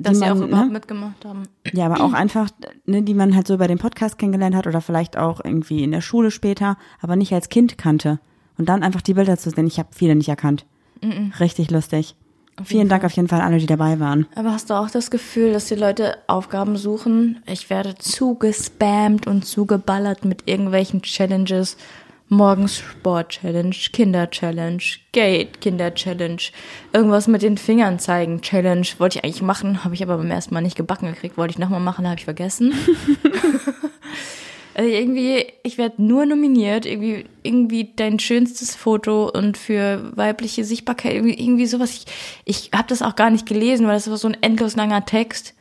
Dass sie man, auch überhaupt ne? mitgemacht haben. Ja, aber auch einfach, ne, die man halt so über den Podcast kennengelernt hat oder vielleicht auch irgendwie in der Schule später, aber nicht als Kind kannte. Und dann einfach die Bilder zu sehen. Ich habe viele nicht erkannt. Richtig lustig. Vielen Dank auf jeden Fall an alle, die dabei waren. Aber hast du auch das Gefühl, dass die Leute Aufgaben suchen? Ich werde zugespammt und zugeballert mit irgendwelchen Challenges. Morgens Sport-Challenge, Kinder-Challenge, Gate-Kinder-Challenge, irgendwas mit den Fingern zeigen, Challenge. Wollte ich eigentlich machen, habe ich aber beim ersten Mal nicht gebacken gekriegt. Wollte ich nochmal machen, habe ich vergessen. Also irgendwie, ich werde nur nominiert, irgendwie, irgendwie dein schönstes Foto und für weibliche Sichtbarkeit, irgendwie, irgendwie sowas. Ich, ich habe das auch gar nicht gelesen, weil das war so ein endlos langer Text.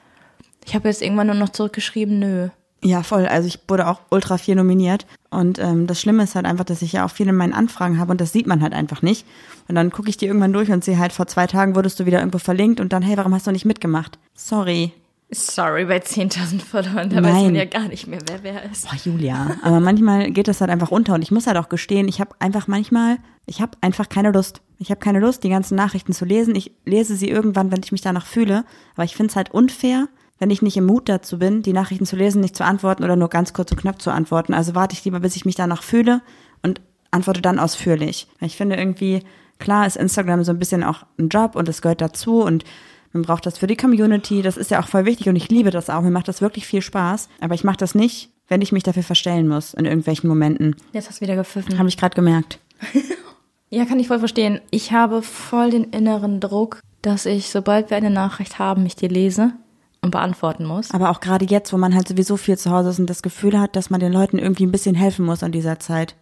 Ich habe jetzt irgendwann nur noch zurückgeschrieben, nö. Ja, voll. Also ich wurde auch ultra viel nominiert. Und ähm, das Schlimme ist halt einfach, dass ich ja auch viele in meinen Anfragen habe und das sieht man halt einfach nicht. Und dann gucke ich die irgendwann durch und sehe halt, vor zwei Tagen wurdest du wieder irgendwo verlinkt und dann, hey, warum hast du nicht mitgemacht? Sorry. Sorry, bei 10.000 Followern, da weiß Nein. man ja gar nicht mehr, wer wer ist. Boah, Julia. Aber manchmal geht das halt einfach unter und ich muss halt auch gestehen, ich habe einfach manchmal, ich habe einfach keine Lust. Ich habe keine Lust, die ganzen Nachrichten zu lesen. Ich lese sie irgendwann, wenn ich mich danach fühle. Aber ich finde es halt unfair, wenn ich nicht im Mut dazu bin, die Nachrichten zu lesen, nicht zu antworten oder nur ganz kurz und knapp zu antworten. Also warte ich lieber, bis ich mich danach fühle und antworte dann ausführlich. Ich finde irgendwie, klar ist Instagram so ein bisschen auch ein Job und es gehört dazu und man braucht das für die Community. Das ist ja auch voll wichtig und ich liebe das auch. Mir macht das wirklich viel Spaß. Aber ich mache das nicht, wenn ich mich dafür verstellen muss in irgendwelchen Momenten. Jetzt hast du wieder gepfiffen. Habe ich gerade gemerkt. Ja, kann ich voll verstehen. Ich habe voll den inneren Druck, dass ich, sobald wir eine Nachricht haben, mich die lese und beantworten muss. Aber auch gerade jetzt, wo man halt sowieso viel zu Hause ist und das Gefühl hat, dass man den Leuten irgendwie ein bisschen helfen muss an dieser Zeit.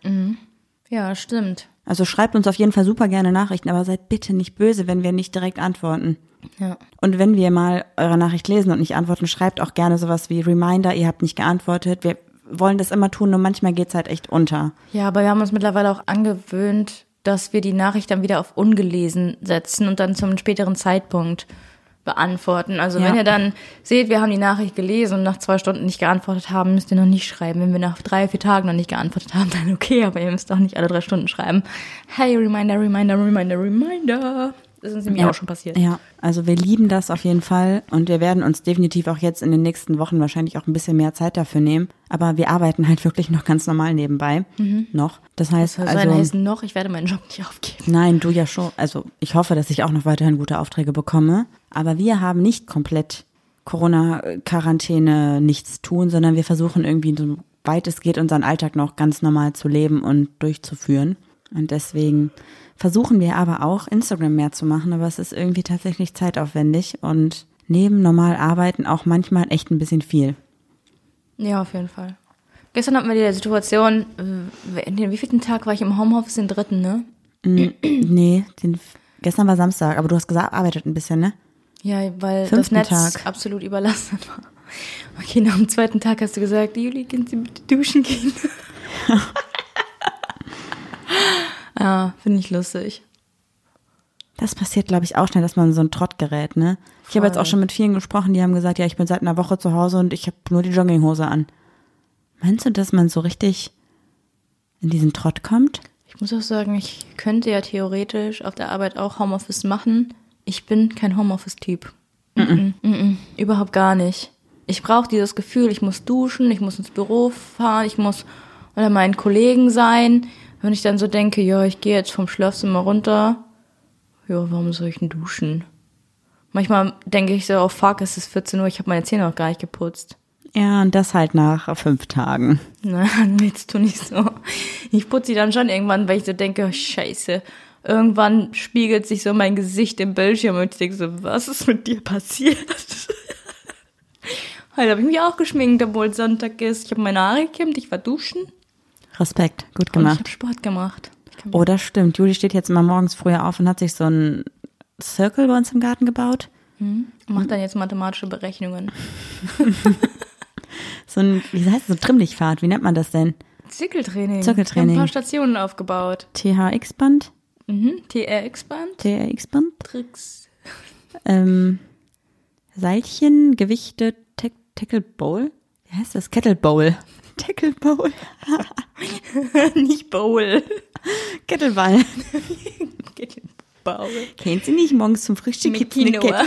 Ja, stimmt. Also schreibt uns auf jeden Fall super gerne Nachrichten, aber seid bitte nicht böse, wenn wir nicht direkt antworten. Ja. Und wenn wir mal eure Nachricht lesen und nicht antworten, schreibt auch gerne sowas wie Reminder, ihr habt nicht geantwortet. Wir wollen das immer tun, nur manchmal geht's halt echt unter. Ja, aber wir haben uns mittlerweile auch angewöhnt, dass wir die Nachricht dann wieder auf ungelesen setzen und dann zum späteren Zeitpunkt beantworten. Also Ja. wenn ihr dann seht, wir haben die Nachricht gelesen und nach zwei Stunden nicht geantwortet haben, müsst ihr noch nicht schreiben. Wenn wir nach drei, vier Tagen noch nicht geantwortet haben, dann okay, aber ihr müsst auch nicht alle drei Stunden schreiben. Hey, Reminder, Reminder, Reminder, Reminder. Das ist nämlich auch schon passiert. Ja, also wir lieben das auf jeden Fall und wir werden uns definitiv auch jetzt in den nächsten Wochen wahrscheinlich auch ein bisschen mehr Zeit dafür nehmen. Aber wir arbeiten halt wirklich noch ganz normal nebenbei. Noch. Das heißt, Was soll also. heißen noch? Ich werde meinen Job nicht aufgeben. Nein, du ja schon. Also ich hoffe, dass ich auch noch weiterhin gute Aufträge bekomme. Aber wir haben nicht komplett Corona-Quarantäne nichts tun, sondern wir versuchen irgendwie so weit es geht, unseren Alltag noch ganz normal zu leben und durchzuführen. Und deswegen versuchen wir aber auch, Instagram mehr zu machen, aber es ist irgendwie tatsächlich zeitaufwendig und neben normal arbeiten auch manchmal echt ein bisschen viel. Ja, auf jeden Fall. Gestern hatten wir die Situation, äh, in den wievielten Tag war ich im Homeoffice? Den dritten, ne? Nee, den, gestern war Samstag, aber du hast gesagt, arbeitet ein bisschen, ne? Ja, weil das Fünften Netz Tag. absolut überlastet war. Okay, nach dem zweiten Tag hast du gesagt, Juli, können Sie bitte duschen gehen? ja, finde ich lustig. Das passiert, glaube ich, auch schnell, dass man so ein Trott gerät, ne? Ich habe jetzt auch schon mit vielen gesprochen, die haben gesagt, ja, ich bin seit einer Woche zu Hause und ich habe nur die Jogginghose an. Meinst du, dass man so richtig in diesen Trott kommt? Ich muss auch sagen, ich könnte ja theoretisch auf der Arbeit auch Homeoffice machen. Ich bin kein Homeoffice-Typ. Mm -mm. Mm Überhaupt gar nicht. Ich brauche dieses Gefühl, ich muss duschen, ich muss ins Büro fahren, ich muss unter meinen Kollegen sein. Wenn ich dann so denke, ja, ich gehe jetzt vom Schlafzimmer runter, ja, warum soll ich denn duschen? Manchmal denke ich so, oh fuck, es ist 14 Uhr, ich habe meine Zähne noch gar nicht geputzt. Ja, und das halt nach fünf Tagen. Nein, jetzt tu nicht so. Ich putze sie dann schon irgendwann, weil ich so denke, oh, scheiße. Irgendwann spiegelt sich so mein Gesicht im Bildschirm und ich denke so, was ist mit dir passiert? Heute habe ich mich auch geschminkt, obwohl Sonntag ist. Ich habe meine Haare gekämmt, ich war duschen. Respekt, gut Und ich gemacht. habe Sport gemacht. Oh, das stimmt. Juli steht jetzt immer morgens früher auf und hat sich so einen Circle bei uns im Garten gebaut. Mach dann jetzt mathematische Berechnungen. So ein, wie heißt das, so ein Trimmlichtfahrt, wie nennt man das denn? Zirkeltraining. Zirkeltraining. Ein paar Stationen aufgebaut. THX-Band? Mhm. TRX-Band. TRX-Band? Tricks. Ähm, Seilchen, Gewichte, Tack- Tackle Bowl? Wie heißt das? Kettle Bowl. Tackle Bowl. Nicht Bowl. Kettleball. Bowl. Kennt sie nicht? Morgens zum Frühstück Mit gibt's eine Quinoa.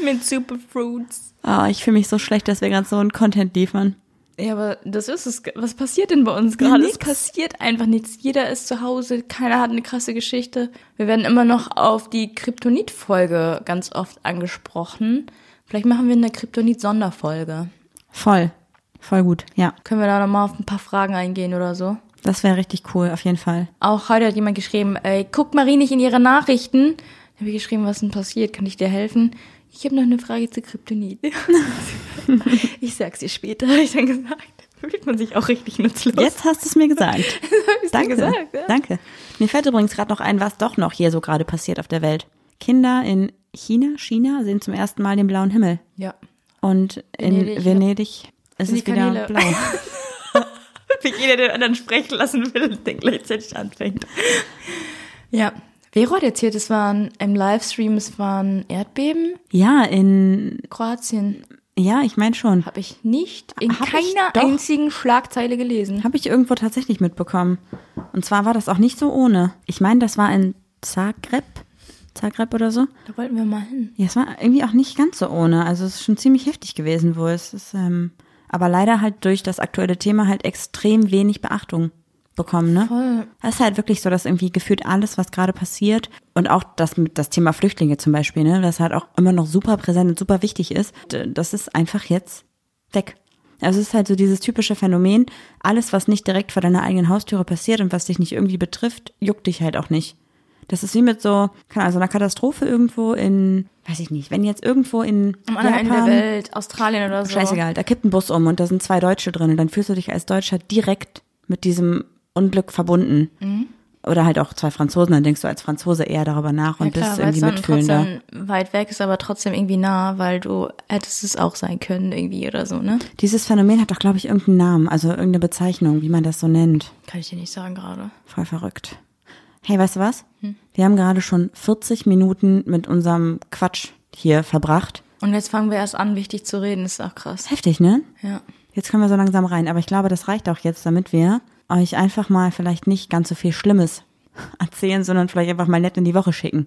Mit Superfruits. Oh, ich fühle mich so schlecht, dass wir gerade so einen Content liefern. Ja, aber das ist es. Was passiert denn bei uns gerade? Es passiert einfach nichts. Jeder ist zu Hause, keiner hat eine krasse Geschichte. Wir werden immer noch auf die Kryptonit-Folge ganz oft angesprochen. Vielleicht machen wir eine Kryptonit-Sonderfolge. Voll. Voll gut, ja. Können wir da nochmal auf ein paar Fragen eingehen oder so? Das wäre richtig cool, auf jeden Fall. Auch heute hat jemand geschrieben, ey, guck Marie nicht in ihre Nachrichten. Da habe ich geschrieben, was denn passiert? Kann ich dir helfen? Ich habe noch eine Frage zu Kryptonit. ich sag's dir später, habe ich dann gesagt. Fühlt man sich auch richtig nutzlos. Jetzt hast du es mir gesagt. Danke. gesagt, ja. Danke. Mir fällt übrigens gerade noch ein, was doch noch hier so gerade passiert auf der Welt. Kinder in China, China sehen zum ersten Mal den blauen Himmel. Ja. Und in Venedig, Venedig, ist Sind es wieder Kanäle- blau. Wie jeder den anderen sprechen lassen will und den gleichzeitig anfängt. Ja. Vero hat erzählt, es waren im Livestream, es waren Erdbeben. Ja, in, Kroatien ja, ich meine schon. habe ich nicht in Hab keiner einzigen Schlagzeile gelesen. Habe ich irgendwo tatsächlich mitbekommen. Und zwar war das auch nicht so ohne. Ich meine, das war in Zagreb. Zagreb oder so. Da wollten wir mal hin. Ja, es war irgendwie auch nicht ganz so ohne. Also es ist schon ziemlich heftig gewesen wohl. Es ist, ähm, aber leider halt durch das aktuelle Thema halt extrem wenig Beachtung bekommen, ne? Voll. Es ist halt wirklich so, dass irgendwie gefühlt alles, was gerade passiert und auch das mit das Thema Flüchtlinge zum Beispiel, ne, das halt auch immer noch super präsent und super wichtig ist, das ist einfach jetzt weg. Also es ist halt so dieses typische Phänomen, alles, was nicht direkt vor deiner eigenen Haustüre passiert und was dich nicht irgendwie betrifft, juckt dich halt auch nicht. Das ist wie mit so, keine Ahnung, so einer Katastrophe irgendwo in, weiß ich nicht, wenn jetzt irgendwo in Am anderen Ende der Welt, Australien oder so. scheißegal, da kippt ein Bus um und da sind zwei Deutsche drin und dann fühlst du dich als Deutscher direkt mit diesem Unglück verbunden. Mhm. Oder halt auch zwei Franzosen, dann denkst du als Franzose eher darüber nach und ja, klar, bist irgendwie dann mitfühlender. trotzdem weit weg ist, aber trotzdem irgendwie nah, weil du hättest es auch sein können irgendwie oder so, ne? Dieses Phänomen hat doch, glaube ich, irgendeinen Namen, also irgendeine Bezeichnung, wie man das so nennt. Kann ich dir nicht sagen gerade. Voll verrückt. Hey, weißt du was? Hm. Wir haben gerade schon 40 Minuten mit unserem Quatsch hier verbracht. Und jetzt fangen wir erst an, wichtig zu reden, ist auch krass. Heftig, ne? Ja. Jetzt können wir so langsam rein, aber ich glaube, das reicht auch jetzt, damit wir euch einfach mal vielleicht nicht ganz so viel Schlimmes erzählen, sondern vielleicht einfach mal nett in die Woche schicken.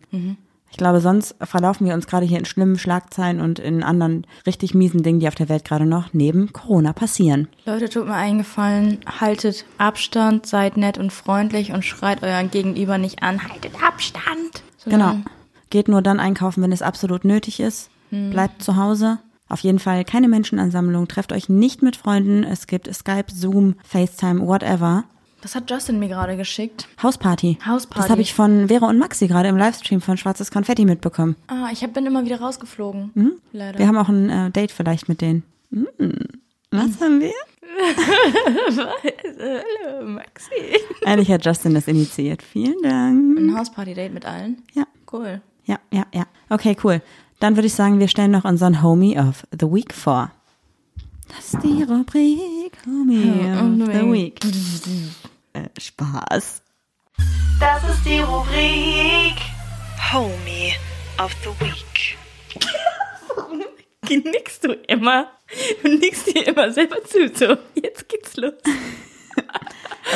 Ich glaube, sonst verlaufen wir uns gerade hier in schlimmen Schlagzeilen und in anderen richtig miesen Dingen, die auf der Welt gerade noch neben Corona passieren. Leute, tut mir eingefallen, haltet Abstand, seid nett und freundlich und schreit euren Gegenüber nicht an, haltet Abstand. Genau. Geht nur dann einkaufen, wenn es absolut nötig ist. Bleibt zu Hause. Auf jeden Fall keine Menschenansammlung. Trefft euch nicht mit Freunden. Es gibt Skype, Zoom, FaceTime, whatever. Das hat Justin mir gerade geschickt. Hausparty. Hausparty. Das habe ich von Vera und Maxi gerade im Livestream von Schwarzes Konfetti mitbekommen. Ah, ich hab, bin immer wieder rausgeflogen. Leider. Wir haben auch ein äh, Date vielleicht mit denen. Mm. Was haben wir? Hallo, Maxi. Eigentlich hat Justin das initiiert. Vielen Dank. Ein Hausparty-Date mit allen? Ja, Cool. ja, ja, ja. Okay, cool. dann würde ich sagen, wir stellen noch unseren Homie of the Week vor. Das ist die Rubrik Homie of the Week. Spaß. Das ist die Rubrik Homie of the Week. Nickst du immer? Du nickst dir immer selber zu. So, jetzt geht's los.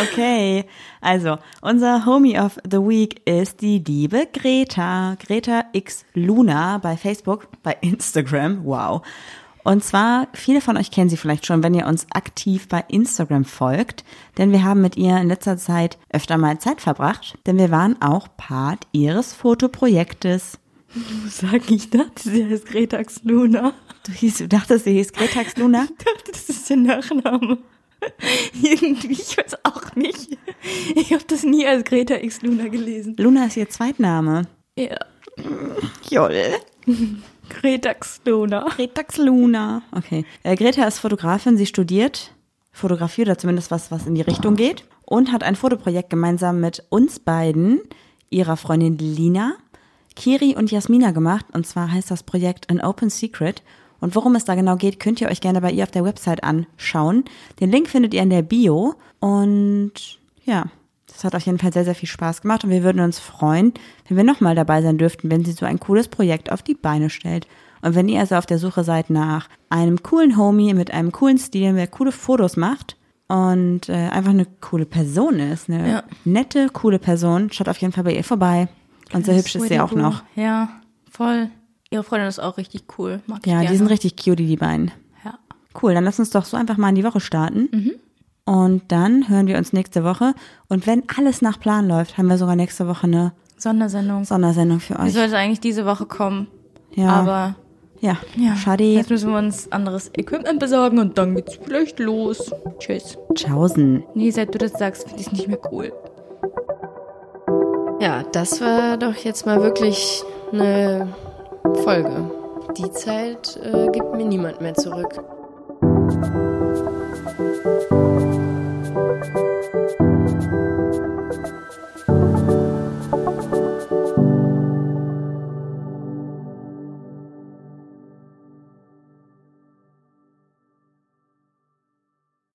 Okay, also unser Homie of the Week ist die liebe Greta. Greta X Luna bei Facebook, bei Instagram, wow. Und zwar, viele von euch kennen sie vielleicht schon, wenn ihr uns aktiv bei Instagram folgt, denn wir haben mit ihr in letzter Zeit öfter mal Zeit verbracht, denn wir waren auch Part ihres Fotoprojektes. Sag ich dachte, sie heißt Gretax Luna. Du, hieß, du dachtest, sie hieß Gretax Luna? Ich dachte, das ist der Nachname. Irgendwie, ich weiß auch nicht. Ich habe das nie als Greta X Luna gelesen. Luna ist ihr Zweitname. Ja, Joll. Gretax Luna. Gretax Luna. Okay. Äh, Greta ist Fotografin, sie studiert Fotografie oder zumindest was, was in die Richtung geht und hat ein Fotoprojekt gemeinsam mit uns beiden, ihrer Freundin Lina, Kiri und Jasmina gemacht. Und zwar heißt das Projekt An Open Secret. Und worum es da genau geht, könnt ihr euch gerne bei ihr auf der Website anschauen. Den Link findet ihr in der Bio. Und ja, das hat auf jeden Fall sehr, sehr viel Spaß gemacht. Und wir würden uns freuen, wenn wir nochmal dabei sein dürften, wenn sie so ein cooles Projekt auf die Beine stellt. Und wenn ihr also auf der Suche seid nach einem coolen Homie mit einem coolen Stil, der coole Fotos macht und äh, einfach eine coole Person ist, eine Ja. nette, coole Person, schaut auf jeden Fall bei ihr vorbei. Und sehr hübsch ist sie auch noch. Ja, voll. Ihre Freundin ist auch richtig cool. Mag ich Ja, gerne. die sind richtig cutie, die beiden. Ja. Cool, dann lass uns doch so einfach mal in die Woche starten. Mhm. Und dann hören wir uns nächste Woche. Und wenn alles nach Plan läuft, haben wir sogar nächste Woche eine Sondersendung. Sondersendung für Die euch. sollte eigentlich diese Woche kommen. Ja, Aber ja, ja, schade. jetzt müssen wir uns anderes Equipment besorgen und dann geht's vielleicht los. Tschüss. Tschaußen. Nee, seit du das sagst, finde ich es nicht mehr cool. Ja, das war doch jetzt mal wirklich eine Folge. Die Zeit äh, gibt mir niemand mehr zurück.